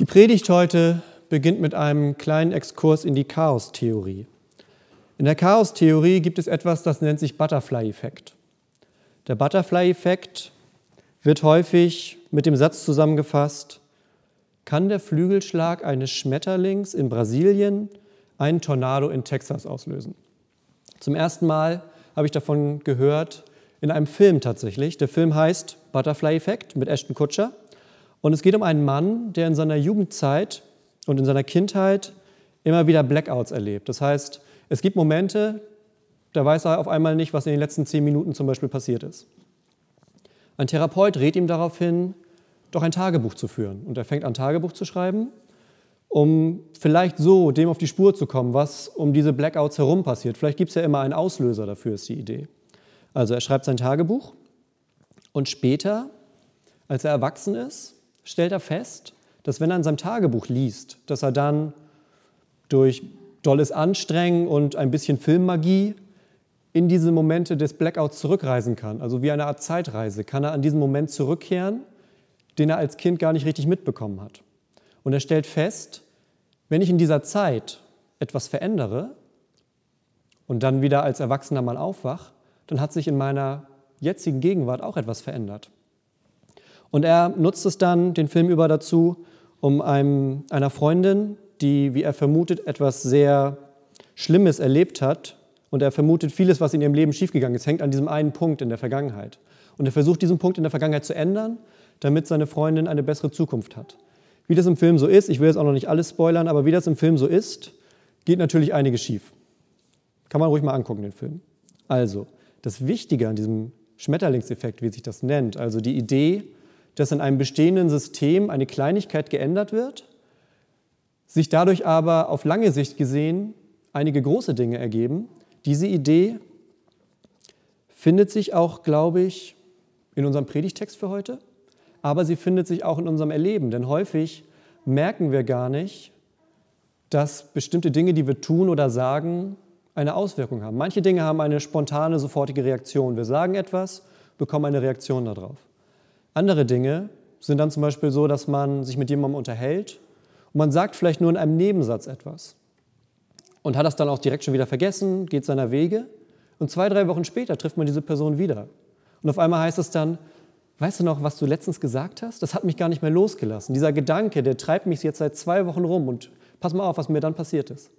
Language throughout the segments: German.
Die Predigt heute beginnt mit einem kleinen Exkurs in die Chaostheorie. In der Chaostheorie gibt es etwas, das nennt sich Butterfly-Effekt. Der Butterfly-Effekt wird häufig mit dem Satz zusammengefasst, kann der Flügelschlag eines Schmetterlings in Brasilien einen Tornado in Texas auslösen? Zum ersten Mal habe ich davon gehört in einem Film tatsächlich. Der Film heißt Butterfly Effect mit Ashton Kutcher. Und es geht um einen Mann, der in seiner Jugendzeit und in seiner Kindheit immer wieder Blackouts erlebt. Das heißt, es gibt Momente, da weiß er auf einmal nicht, was in den letzten zehn Minuten zum Beispiel passiert ist. Ein Therapeut rät ihm darauf hin, doch ein Tagebuch zu führen. Und er fängt an, Tagebuch zu schreiben, um vielleicht so dem auf die Spur zu kommen, was um diese Blackouts herum passiert. Vielleicht gibt es ja immer einen Auslöser dafür, ist die Idee. Also er schreibt sein Tagebuch und später, als er erwachsen ist, stellt er fest, dass wenn er in seinem Tagebuch liest, dass er dann durch dolles Anstrengen und ein bisschen Filmmagie in diese Momente des Blackouts zurückreisen kann. Also wie eine Art Zeitreise kann er an diesen Moment zurückkehren, den er als Kind gar nicht richtig mitbekommen hat. Und er stellt fest, wenn ich in dieser Zeit etwas verändere und dann wieder als Erwachsener mal aufwach, dann hat sich in meiner jetzigen Gegenwart auch etwas verändert. Und er nutzt es dann den Film über dazu, um einem, einer Freundin, die, wie er vermutet, etwas sehr Schlimmes erlebt hat. Und er vermutet, vieles, was in ihrem Leben schiefgegangen ist, hängt an diesem einen Punkt in der Vergangenheit. Und er versucht, diesen Punkt in der Vergangenheit zu ändern, damit seine Freundin eine bessere Zukunft hat. Wie das im Film so ist, ich will jetzt auch noch nicht alles spoilern, aber wie das im Film so ist, geht natürlich einiges schief. Kann man ruhig mal angucken, den Film. Also, das Wichtige an diesem Schmetterlingseffekt, wie sich das nennt, also die Idee, dass in einem bestehenden System eine Kleinigkeit geändert wird, sich dadurch aber auf lange Sicht gesehen einige große Dinge ergeben. Diese Idee findet sich auch, glaube ich, in unserem Predigtext für heute, aber sie findet sich auch in unserem Erleben, denn häufig merken wir gar nicht, dass bestimmte Dinge, die wir tun oder sagen, eine Auswirkung haben. Manche Dinge haben eine spontane, sofortige Reaktion. Wir sagen etwas, bekommen eine Reaktion darauf. Andere Dinge sind dann zum Beispiel so, dass man sich mit jemandem unterhält und man sagt vielleicht nur in einem Nebensatz etwas und hat das dann auch direkt schon wieder vergessen, geht seiner Wege und zwei, drei Wochen später trifft man diese Person wieder. Und auf einmal heißt es dann, weißt du noch, was du letztens gesagt hast? Das hat mich gar nicht mehr losgelassen. Dieser Gedanke, der treibt mich jetzt seit zwei Wochen rum und pass mal auf, was mir dann passiert ist.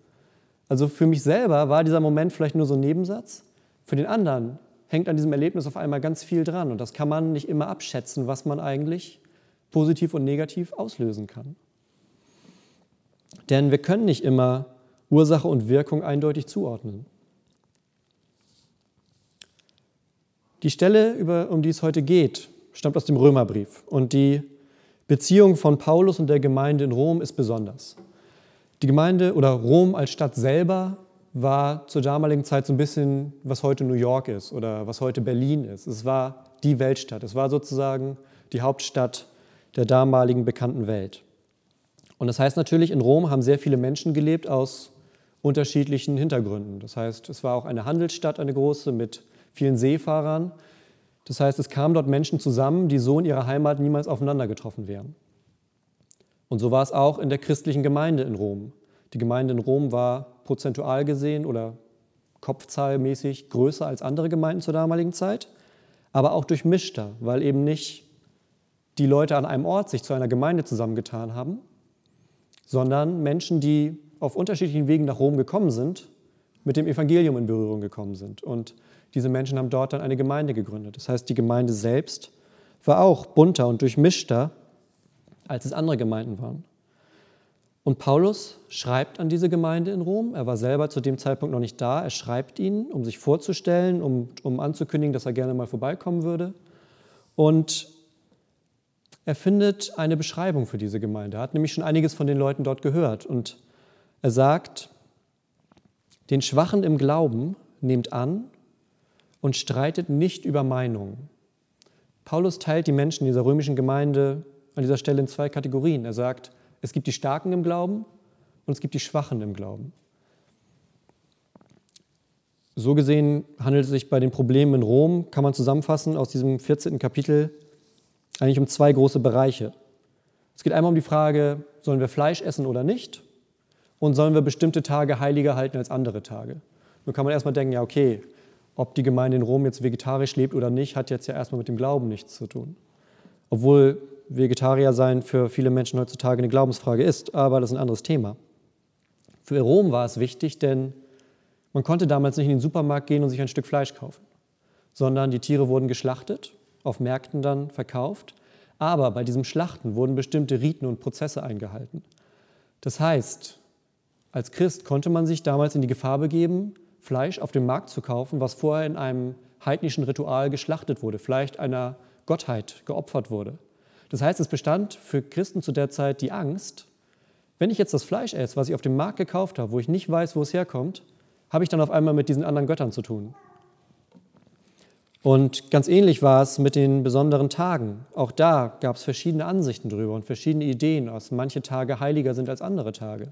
Also für mich selber war dieser Moment vielleicht nur so ein Nebensatz. Für den anderen hängt an diesem Erlebnis auf einmal ganz viel dran. Und das kann man nicht immer abschätzen, was man eigentlich positiv und negativ auslösen kann. Denn wir können nicht immer Ursache und Wirkung eindeutig zuordnen. Die Stelle, um die es heute geht, stammt aus dem Römerbrief. Und die Beziehung von Paulus und der Gemeinde in Rom ist besonders. Die Gemeinde oder Rom als Stadt selber war zur damaligen Zeit so ein bisschen, was heute New York ist oder was heute Berlin ist. Es war die Weltstadt. Es war sozusagen die Hauptstadt der damaligen bekannten Welt. Und das heißt natürlich, in Rom haben sehr viele Menschen gelebt aus unterschiedlichen Hintergründen. Das heißt, es war auch eine Handelsstadt, eine große, mit vielen Seefahrern. Das heißt, es kamen dort Menschen zusammen, die so in ihrer Heimat niemals aufeinander getroffen wären. Und so war es auch in der christlichen Gemeinde in Rom. Die Gemeinde in Rom war prozentual gesehen oder kopfzahlmäßig größer als andere Gemeinden zur damaligen Zeit, aber auch durchmischter, weil eben nicht die Leute an einem Ort sich zu einer Gemeinde zusammengetan haben, sondern Menschen, die auf unterschiedlichen Wegen nach Rom gekommen sind, mit dem Evangelium in Berührung gekommen sind. Und diese Menschen haben dort dann eine Gemeinde gegründet. Das heißt, die Gemeinde selbst war auch bunter und durchmischter als es andere Gemeinden waren. Und Paulus schreibt an diese Gemeinde in Rom. Er war selber zu dem Zeitpunkt noch nicht da. Er schreibt ihnen, um sich vorzustellen, um, um anzukündigen, dass er gerne mal vorbeikommen würde. Und er findet eine Beschreibung für diese Gemeinde. Er hat nämlich schon einiges von den Leuten dort gehört. Und er sagt, den Schwachen im Glauben nehmt an und streitet nicht über Meinungen. Paulus teilt die Menschen dieser römischen Gemeinde an dieser Stelle in zwei Kategorien. Er sagt, es gibt die Starken im Glauben und es gibt die Schwachen im Glauben. So gesehen handelt es sich bei den Problemen in Rom, kann man zusammenfassen, aus diesem 14. Kapitel eigentlich um zwei große Bereiche. Es geht einmal um die Frage, sollen wir Fleisch essen oder nicht? Und sollen wir bestimmte Tage heiliger halten als andere Tage? Nun kann man erstmal denken, ja, okay, ob die Gemeinde in Rom jetzt vegetarisch lebt oder nicht, hat jetzt ja erstmal mit dem Glauben nichts zu tun. Obwohl Vegetarier sein für viele Menschen heutzutage eine Glaubensfrage ist, aber das ist ein anderes Thema. Für Rom war es wichtig, denn man konnte damals nicht in den Supermarkt gehen und sich ein Stück Fleisch kaufen, sondern die Tiere wurden geschlachtet, auf Märkten dann verkauft, aber bei diesem Schlachten wurden bestimmte Riten und Prozesse eingehalten. Das heißt, als Christ konnte man sich damals in die Gefahr begeben, Fleisch auf dem Markt zu kaufen, was vorher in einem heidnischen Ritual geschlachtet wurde, vielleicht einer Gottheit geopfert wurde. Das heißt, es bestand für Christen zu der Zeit die Angst, wenn ich jetzt das Fleisch esse, was ich auf dem Markt gekauft habe, wo ich nicht weiß, wo es herkommt, habe ich dann auf einmal mit diesen anderen Göttern zu tun. Und ganz ähnlich war es mit den besonderen Tagen. Auch da gab es verschiedene Ansichten drüber und verschiedene Ideen, dass manche Tage heiliger sind als andere Tage.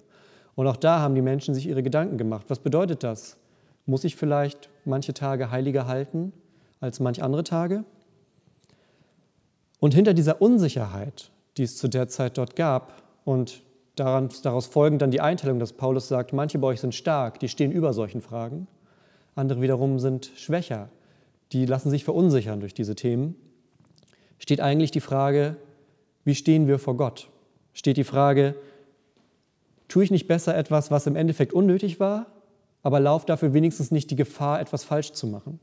Und auch da haben die Menschen sich ihre Gedanken gemacht. Was bedeutet das? Muss ich vielleicht manche Tage heiliger halten als manche andere Tage? Und hinter dieser Unsicherheit, die es zu der Zeit dort gab, und daran, daraus folgend dann die Einteilung, dass Paulus sagt, manche bei euch sind stark, die stehen über solchen Fragen, andere wiederum sind schwächer, die lassen sich verunsichern durch diese Themen, steht eigentlich die Frage, wie stehen wir vor Gott? Steht die Frage, tue ich nicht besser etwas, was im Endeffekt unnötig war, aber laufe dafür wenigstens nicht die Gefahr, etwas falsch zu machen.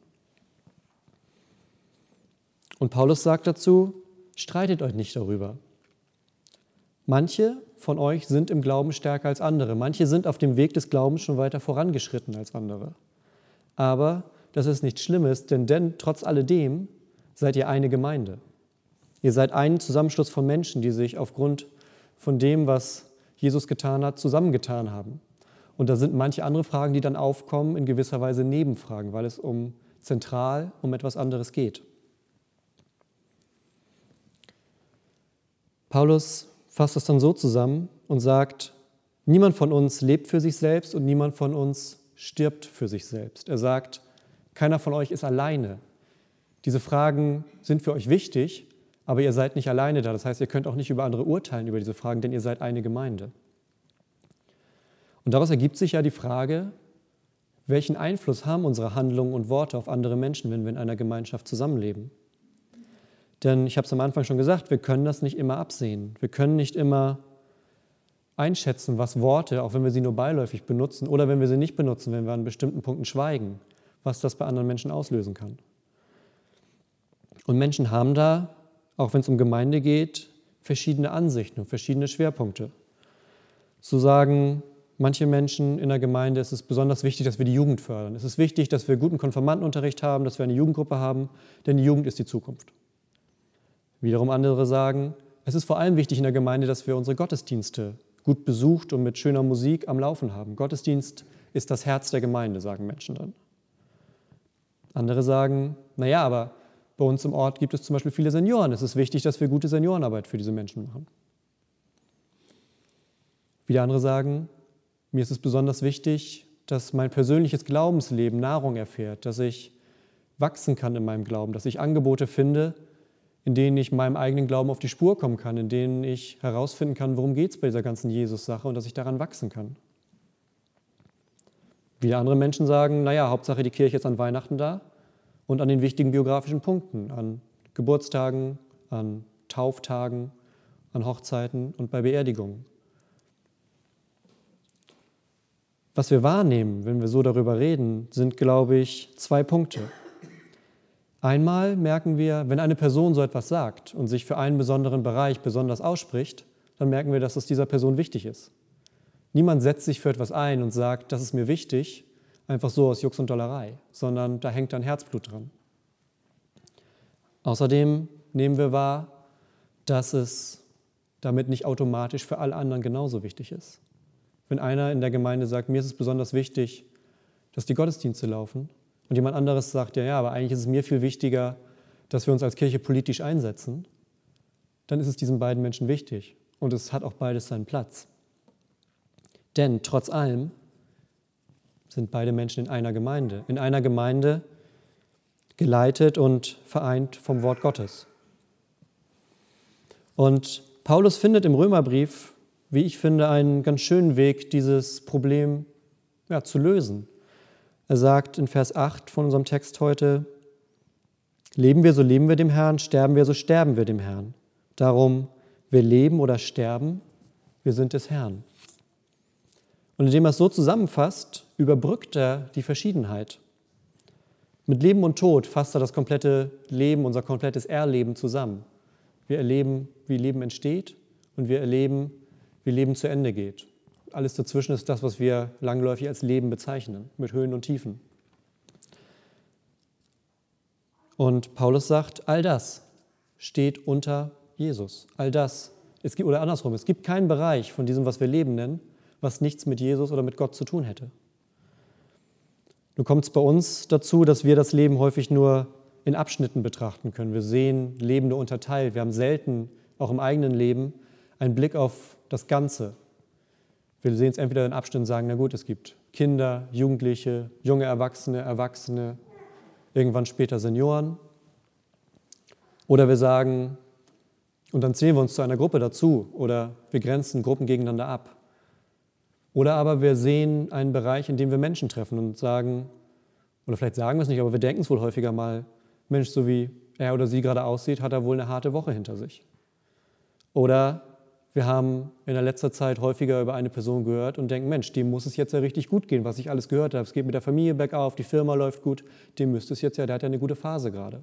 Und Paulus sagt dazu, streitet euch nicht darüber. Manche von euch sind im Glauben stärker als andere. Manche sind auf dem Weg des Glaubens schon weiter vorangeschritten als andere. Aber das ist nichts Schlimmes, denn, denn trotz alledem seid ihr eine Gemeinde. Ihr seid ein Zusammenschluss von Menschen, die sich aufgrund von dem, was Jesus getan hat, zusammengetan haben. Und da sind manche andere Fragen, die dann aufkommen, in gewisser Weise Nebenfragen, weil es um zentral um etwas anderes geht. Paulus fasst das dann so zusammen und sagt, niemand von uns lebt für sich selbst und niemand von uns stirbt für sich selbst. Er sagt, keiner von euch ist alleine. Diese Fragen sind für euch wichtig, aber ihr seid nicht alleine da. Das heißt, ihr könnt auch nicht über andere urteilen über diese Fragen, denn ihr seid eine Gemeinde. Und daraus ergibt sich ja die Frage, welchen Einfluss haben unsere Handlungen und Worte auf andere Menschen, wenn wir in einer Gemeinschaft zusammenleben? Denn ich habe es am Anfang schon gesagt, wir können das nicht immer absehen. Wir können nicht immer einschätzen, was Worte, auch wenn wir sie nur beiläufig benutzen oder wenn wir sie nicht benutzen, wenn wir an bestimmten Punkten schweigen, was das bei anderen Menschen auslösen kann. Und Menschen haben da, auch wenn es um Gemeinde geht, verschiedene Ansichten und verschiedene Schwerpunkte. Zu sagen, Manche Menschen in der Gemeinde ist es besonders wichtig, dass wir die Jugend fördern. Es ist wichtig, dass wir guten Konfirmandenunterricht haben, dass wir eine Jugendgruppe haben, denn die Jugend ist die Zukunft. Wiederum andere sagen, es ist vor allem wichtig in der Gemeinde, dass wir unsere Gottesdienste gut besucht und mit schöner Musik am Laufen haben. Gottesdienst ist das Herz der Gemeinde, sagen Menschen dann. Andere sagen, naja, aber bei uns im Ort gibt es zum Beispiel viele Senioren. Es ist wichtig, dass wir gute Seniorenarbeit für diese Menschen machen. Wieder andere sagen, mir ist es besonders wichtig, dass mein persönliches Glaubensleben Nahrung erfährt, dass ich wachsen kann in meinem Glauben, dass ich Angebote finde, in denen ich meinem eigenen Glauben auf die Spur kommen kann, in denen ich herausfinden kann, worum geht es bei dieser ganzen Jesus-Sache und dass ich daran wachsen kann. Wieder andere Menschen sagen, naja, Hauptsache die Kirche ist an Weihnachten da und an den wichtigen biografischen Punkten, an Geburtstagen, an Tauftagen, an Hochzeiten und bei Beerdigungen. Was wir wahrnehmen, wenn wir so darüber reden, sind, glaube ich, zwei Punkte. Einmal merken wir, wenn eine Person so etwas sagt und sich für einen besonderen Bereich besonders ausspricht, dann merken wir, dass es dieser Person wichtig ist. Niemand setzt sich für etwas ein und sagt, das ist mir wichtig, einfach so aus Jux und Dollerei, sondern da hängt ein Herzblut dran. Außerdem nehmen wir wahr, dass es damit nicht automatisch für alle anderen genauso wichtig ist. Wenn einer in der Gemeinde sagt, mir ist es besonders wichtig, dass die Gottesdienste laufen, und jemand anderes sagt, ja, ja, aber eigentlich ist es mir viel wichtiger, dass wir uns als Kirche politisch einsetzen, dann ist es diesen beiden Menschen wichtig. Und es hat auch beides seinen Platz. Denn trotz allem sind beide Menschen in einer Gemeinde. In einer Gemeinde geleitet und vereint vom Wort Gottes. Und Paulus findet im Römerbrief, wie ich finde, einen ganz schönen Weg, dieses Problem ja, zu lösen. Er sagt in Vers 8 von unserem Text heute, leben wir, so leben wir dem Herrn, sterben wir, so sterben wir dem Herrn. Darum, wir leben oder sterben, wir sind des Herrn. Und indem er es so zusammenfasst, überbrückt er die Verschiedenheit. Mit Leben und Tod fasst er das komplette Leben, unser komplettes Erleben zusammen. Wir erleben, wie Leben entsteht und wir erleben, wie Leben zu Ende geht. Alles dazwischen ist das, was wir langläufig als Leben bezeichnen, mit Höhen und Tiefen. Und Paulus sagt, all das steht unter Jesus. All das, es gibt, oder andersrum, es gibt keinen Bereich von diesem, was wir Leben nennen, was nichts mit Jesus oder mit Gott zu tun hätte. Nun kommt es bei uns dazu, dass wir das Leben häufig nur in Abschnitten betrachten können. Wir sehen Leben nur unterteilt. Wir haben selten, auch im eigenen Leben, einen Blick auf das Ganze. Wir sehen es entweder in Abschnitten und sagen, na gut, es gibt Kinder, Jugendliche, junge Erwachsene, Erwachsene, irgendwann später Senioren. Oder wir sagen, und dann zählen wir uns zu einer Gruppe dazu oder wir grenzen Gruppen gegeneinander ab. Oder aber wir sehen einen Bereich, in dem wir Menschen treffen und sagen, oder vielleicht sagen wir es nicht, aber wir denken es wohl häufiger mal, Mensch, so wie er oder sie gerade aussieht, hat er wohl eine harte Woche hinter sich. Oder wir haben in der letzten Zeit häufiger über eine Person gehört und denken, Mensch, dem muss es jetzt ja richtig gut gehen, was ich alles gehört habe. Es geht mit der Familie bergauf, die Firma läuft gut, dem müsste es jetzt ja, der hat ja eine gute Phase gerade.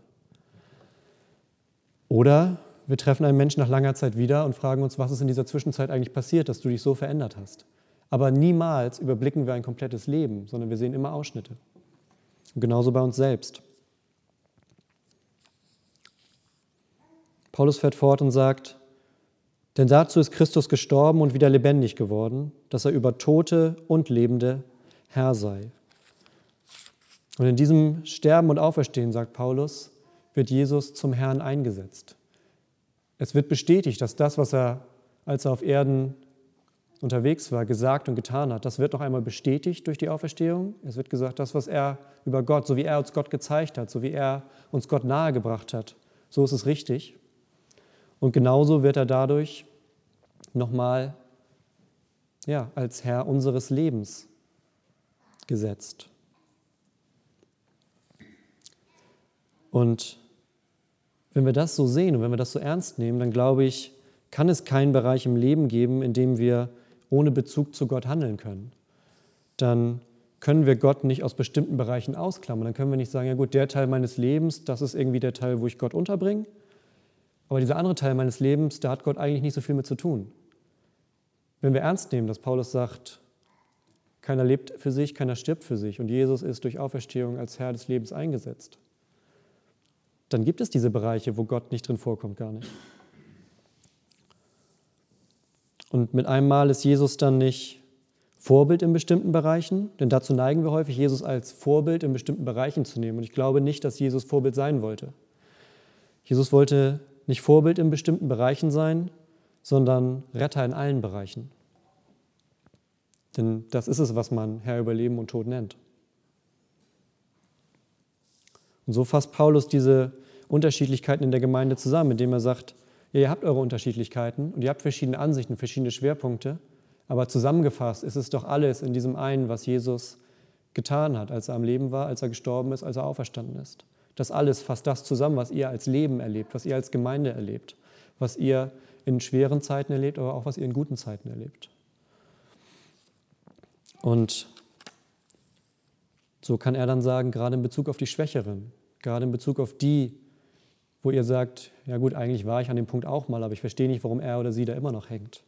Oder wir treffen einen Menschen nach langer Zeit wieder und fragen uns, was ist in dieser Zwischenzeit eigentlich passiert, dass du dich so verändert hast. Aber niemals überblicken wir ein komplettes Leben, sondern wir sehen immer Ausschnitte. Und genauso bei uns selbst. Paulus fährt fort und sagt, denn dazu ist Christus gestorben und wieder lebendig geworden, dass er über Tote und Lebende Herr sei. Und in diesem Sterben und Auferstehen, sagt Paulus, wird Jesus zum Herrn eingesetzt. Es wird bestätigt, dass das, was er, als er auf Erden unterwegs war, gesagt und getan hat, das wird noch einmal bestätigt durch die Auferstehung. Es wird gesagt, das, was er über Gott, so wie er uns Gott gezeigt hat, so wie er uns Gott nahegebracht hat, so ist es richtig. Und genauso wird er dadurch nochmal ja, als Herr unseres Lebens gesetzt. Und wenn wir das so sehen und wenn wir das so ernst nehmen, dann glaube ich, kann es keinen Bereich im Leben geben, in dem wir ohne Bezug zu Gott handeln können. Dann können wir Gott nicht aus bestimmten Bereichen ausklammern. Dann können wir nicht sagen, ja gut, der Teil meines Lebens, das ist irgendwie der Teil, wo ich Gott unterbringe. Aber dieser andere Teil meines Lebens, da hat Gott eigentlich nicht so viel mit zu tun. Wenn wir ernst nehmen, dass Paulus sagt, keiner lebt für sich, keiner stirbt für sich und Jesus ist durch Auferstehung als Herr des Lebens eingesetzt, dann gibt es diese Bereiche, wo Gott nicht drin vorkommt, gar nicht. Und mit einem Mal ist Jesus dann nicht Vorbild in bestimmten Bereichen, denn dazu neigen wir häufig, Jesus als Vorbild in bestimmten Bereichen zu nehmen. Und ich glaube nicht, dass Jesus Vorbild sein wollte. Jesus wollte nicht Vorbild in bestimmten Bereichen sein, sondern Retter in allen Bereichen. Denn das ist es, was man Herr über Leben und Tod nennt. Und so fasst Paulus diese Unterschiedlichkeiten in der Gemeinde zusammen, indem er sagt, ja, ihr habt eure Unterschiedlichkeiten und ihr habt verschiedene Ansichten, verschiedene Schwerpunkte, aber zusammengefasst ist es doch alles in diesem einen, was Jesus getan hat, als er am Leben war, als er gestorben ist, als er auferstanden ist. Das alles fasst das zusammen, was ihr als Leben erlebt, was ihr als Gemeinde erlebt, was ihr in schweren Zeiten erlebt, aber auch was ihr in guten Zeiten erlebt. Und so kann er dann sagen, gerade in Bezug auf die Schwächeren, gerade in Bezug auf die, wo ihr sagt, ja gut, eigentlich war ich an dem Punkt auch mal, aber ich verstehe nicht, warum er oder sie da immer noch hängt.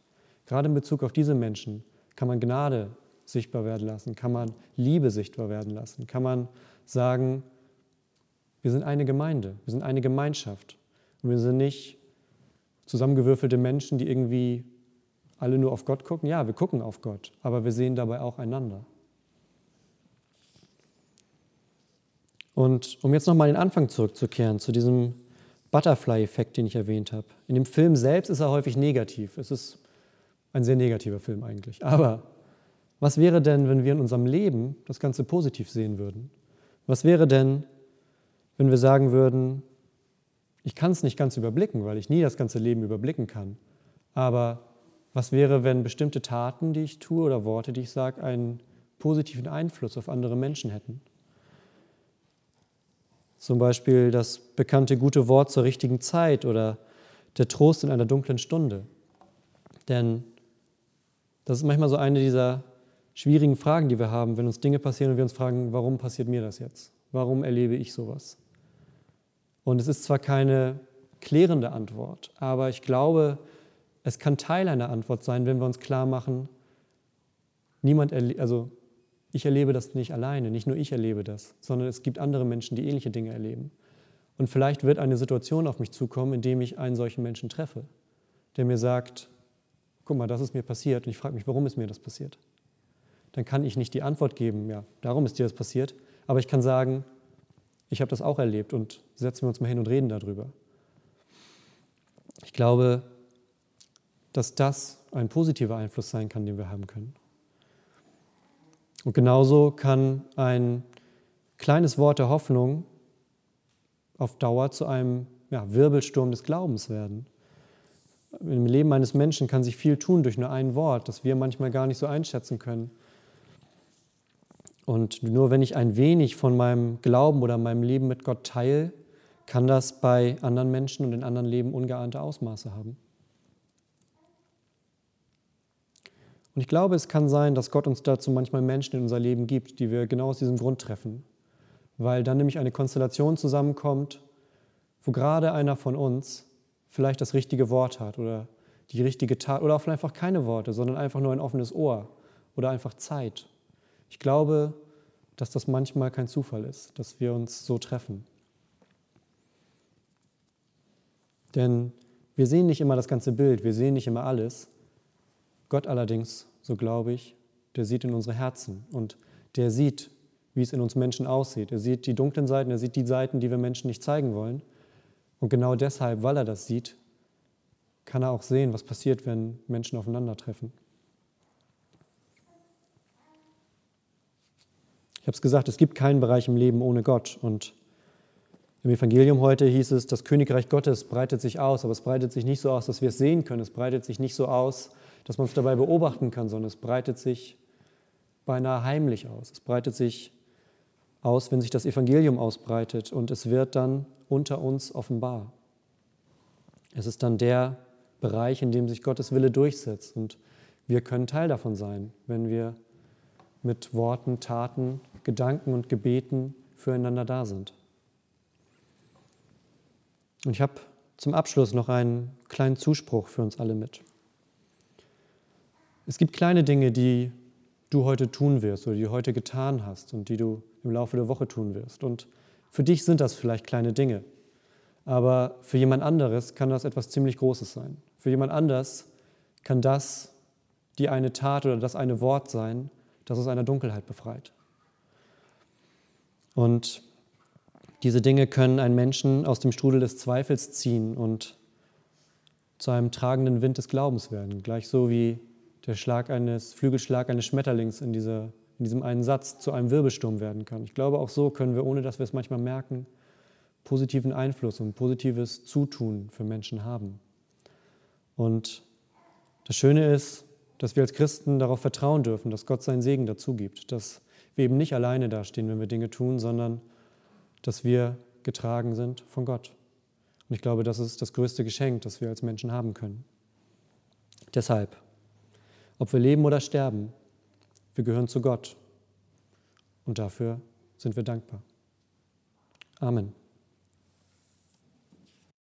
Gerade in Bezug auf diese Menschen kann man Gnade sichtbar werden lassen, kann man Liebe sichtbar werden lassen, kann man sagen, wir sind eine Gemeinde, wir sind eine Gemeinschaft. Und wir sind nicht zusammengewürfelte Menschen, die irgendwie alle nur auf Gott gucken. Ja, wir gucken auf Gott, aber wir sehen dabei auch einander. Und um jetzt nochmal den Anfang zurückzukehren, zu diesem Butterfly-Effekt, den ich erwähnt habe. In dem Film selbst ist er häufig negativ. Es ist ein sehr negativer Film eigentlich. Aber was wäre denn, wenn wir in unserem Leben das Ganze positiv sehen würden? Was wäre denn, wenn wir sagen würden, ich kann es nicht ganz überblicken, weil ich nie das ganze Leben überblicken kann. Aber was wäre, wenn bestimmte Taten, die ich tue oder Worte, die ich sage, einen positiven Einfluss auf andere Menschen hätten? Zum Beispiel das bekannte gute Wort zur richtigen Zeit oder der Trost in einer dunklen Stunde. Denn das ist manchmal so eine dieser schwierigen Fragen, die wir haben, wenn uns Dinge passieren und wir uns fragen, warum passiert mir das jetzt? Warum erlebe ich sowas? Und es ist zwar keine klärende Antwort, aber ich glaube, es kann Teil einer Antwort sein, wenn wir uns klar machen, niemand, also ich erlebe das nicht alleine, nicht nur ich erlebe das, sondern es gibt andere Menschen, die ähnliche Dinge erleben. Und vielleicht wird eine Situation auf mich zukommen, in dem ich einen solchen Menschen treffe, der mir sagt, guck mal, das ist mir passiert und ich frage mich, warum ist mir das passiert? Dann kann ich nicht die Antwort geben, ja, darum ist dir das passiert, aber ich kann sagen, ich habe das auch erlebt und setzen wir uns mal hin und reden darüber. Ich glaube, dass das ein positiver Einfluss sein kann, den wir haben können. Und genauso kann ein kleines Wort der Hoffnung auf Dauer zu einem ja, Wirbelsturm des Glaubens werden. Im Leben eines Menschen kann sich viel tun durch nur ein Wort, das wir manchmal gar nicht so einschätzen können. Und nur wenn ich ein wenig von meinem Glauben oder meinem Leben mit Gott teile, kann das bei anderen Menschen und in anderen Leben ungeahnte Ausmaße haben. Und ich glaube, es kann sein, dass Gott uns dazu manchmal Menschen in unser Leben gibt, die wir genau aus diesem Grund treffen. Weil dann nämlich eine Konstellation zusammenkommt, wo gerade einer von uns vielleicht das richtige Wort hat oder die richtige Tat oder auch einfach keine Worte, sondern einfach nur ein offenes Ohr oder einfach Zeit. Ich glaube, dass das manchmal kein Zufall ist, dass wir uns so treffen. Denn wir sehen nicht immer das ganze Bild, wir sehen nicht immer alles, Gott allerdings, so glaube ich, der sieht in unsere Herzen und der sieht, wie es in uns Menschen aussieht. Er sieht die dunklen Seiten, er sieht die Seiten, die wir Menschen nicht zeigen wollen. Und genau deshalb, weil er das sieht, kann er auch sehen, was passiert, wenn Menschen aufeinandertreffen. Ich habe es gesagt, es gibt keinen Bereich im Leben ohne Gott. Und im Evangelium heute hieß es, das Königreich Gottes breitet sich aus, aber es breitet sich nicht so aus, dass wir es sehen können. Es breitet sich nicht so aus, dass man es dabei beobachten kann, sondern es breitet sich beinahe heimlich aus. Es breitet sich aus, wenn sich das Evangelium ausbreitet und es wird dann unter uns offenbar. Es ist dann der Bereich, in dem sich Gottes Wille durchsetzt und wir können Teil davon sein, wenn wir mit Worten, Taten, Gedanken und Gebeten füreinander da sind. Und ich habe zum Abschluss noch einen kleinen Zuspruch für uns alle mit. Es gibt kleine Dinge, die du heute tun wirst oder die du heute getan hast und die du im Laufe der Woche tun wirst. Und für dich sind das vielleicht kleine Dinge, aber für jemand anderes kann das etwas ziemlich Großes sein. Für jemand anders kann das die eine Tat oder das eine Wort sein, das aus einer Dunkelheit befreit. Und diese Dinge können einen Menschen aus dem Strudel des Zweifels ziehen und zu einem tragenden Wind des Glaubens werden, gleich so wie der Schlag eines, Flügelschlag eines Schmetterlings in, dieser, in diesem einen Satz zu einem Wirbelsturm werden kann. Ich glaube, auch so können wir, ohne dass wir es manchmal merken, positiven Einfluss und positives Zutun für Menschen haben. Und das Schöne ist, dass wir als Christen darauf vertrauen dürfen, dass Gott seinen Segen dazu gibt, dass wir eben nicht alleine dastehen, wenn wir Dinge tun, sondern dass wir getragen sind von Gott. Und ich glaube, das ist das größte Geschenk, das wir als Menschen haben können. Deshalb ob wir leben oder sterben, wir gehören zu Gott. Und dafür sind wir dankbar. Amen.